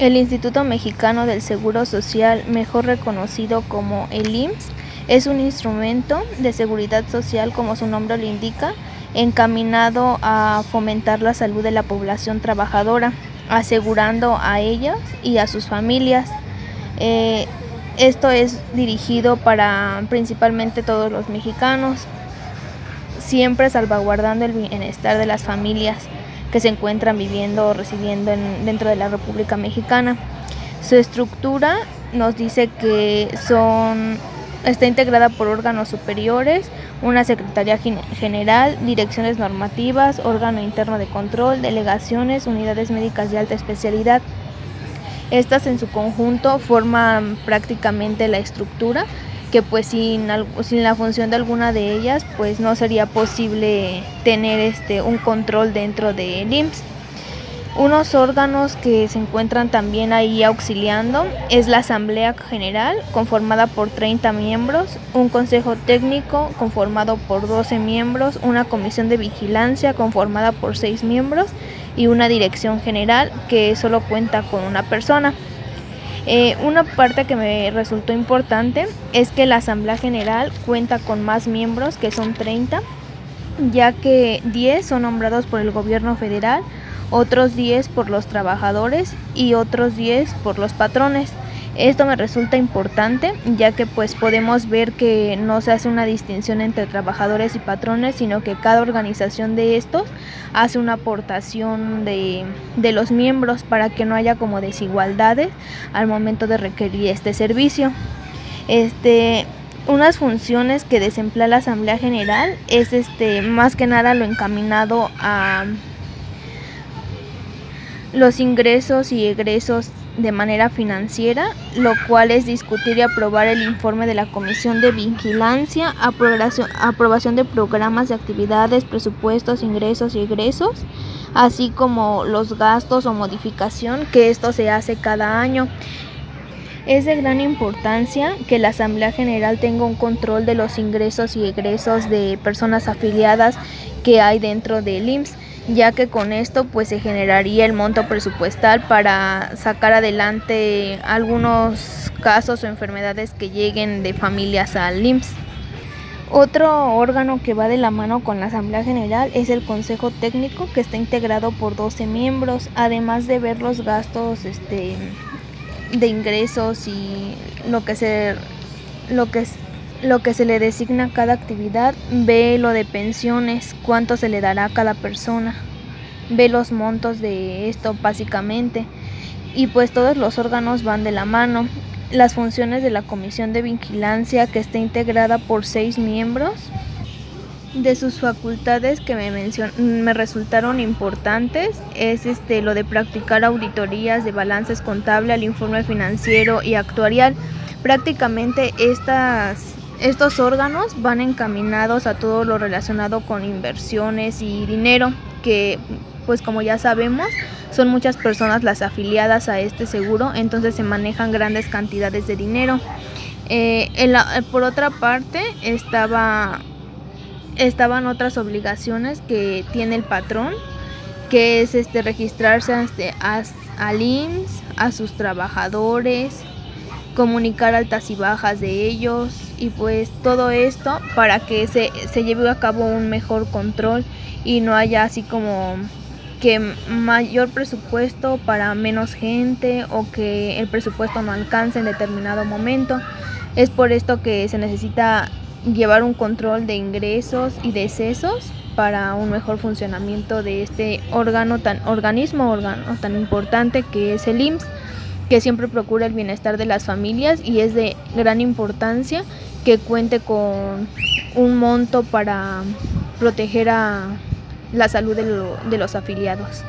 El Instituto Mexicano del Seguro Social, mejor reconocido como el IMSS, es un instrumento de seguridad social, como su nombre lo indica, encaminado a fomentar la salud de la población trabajadora, asegurando a ellas y a sus familias. Eh, esto es dirigido para principalmente todos los mexicanos, siempre salvaguardando el bienestar de las familias que se encuentran viviendo o residiendo dentro de la República Mexicana. Su estructura nos dice que son está integrada por órganos superiores, una Secretaría General, direcciones normativas, órgano interno de control, delegaciones, unidades médicas de alta especialidad. Estas en su conjunto forman prácticamente la estructura que pues sin, sin la función de alguna de ellas pues no sería posible tener este un control dentro de IMSS. Unos órganos que se encuentran también ahí auxiliando es la Asamblea General, conformada por 30 miembros, un Consejo Técnico, conformado por 12 miembros, una Comisión de Vigilancia, conformada por 6 miembros, y una Dirección General, que solo cuenta con una persona. Eh, una parte que me resultó importante es que la Asamblea General cuenta con más miembros, que son 30, ya que 10 son nombrados por el gobierno federal, otros 10 por los trabajadores y otros 10 por los patrones. Esto me resulta importante ya que pues podemos ver que no se hace una distinción entre trabajadores y patrones, sino que cada organización de estos hace una aportación de, de los miembros para que no haya como desigualdades al momento de requerir este servicio. Este, unas funciones que desemplea la Asamblea General es este más que nada lo encaminado a los ingresos y egresos de manera financiera, lo cual es discutir y aprobar el informe de la Comisión de Vigilancia, aprobación, de programas de actividades, presupuestos, ingresos y egresos, así como los gastos o modificación, que esto se hace cada año. Es de gran importancia que la Asamblea General tenga un control de los ingresos y egresos de personas afiliadas que hay dentro del IMSS ya que con esto pues se generaría el monto presupuestal para sacar adelante algunos casos o enfermedades que lleguen de familias al IMSS. Otro órgano que va de la mano con la Asamblea General es el Consejo Técnico que está integrado por 12 miembros, además de ver los gastos este, de ingresos y lo que se lo que lo que se le designa a cada actividad, ve lo de pensiones, cuánto se le dará a cada persona, ve los montos de esto básicamente y pues todos los órganos van de la mano. Las funciones de la comisión de vigilancia que está integrada por seis miembros, de sus facultades que me, me resultaron importantes es este lo de practicar auditorías de balances contables al informe financiero y actuarial. Prácticamente estas estos órganos van encaminados a todo lo relacionado con inversiones y dinero, que pues como ya sabemos son muchas personas las afiliadas a este seguro, entonces se manejan grandes cantidades de dinero. Eh, por otra parte estaba, estaban otras obligaciones que tiene el patrón, que es este registrarse este, al IMSS, a sus trabajadores, comunicar altas y bajas de ellos y pues todo esto para que se, se lleve a cabo un mejor control y no haya así como que mayor presupuesto para menos gente o que el presupuesto no alcance en determinado momento. Es por esto que se necesita llevar un control de ingresos y decesos para un mejor funcionamiento de este órgano tan organismo órgano tan importante que es el IMSS que siempre procura el bienestar de las familias y es de gran importancia que cuente con un monto para proteger a la salud de, de los afiliados.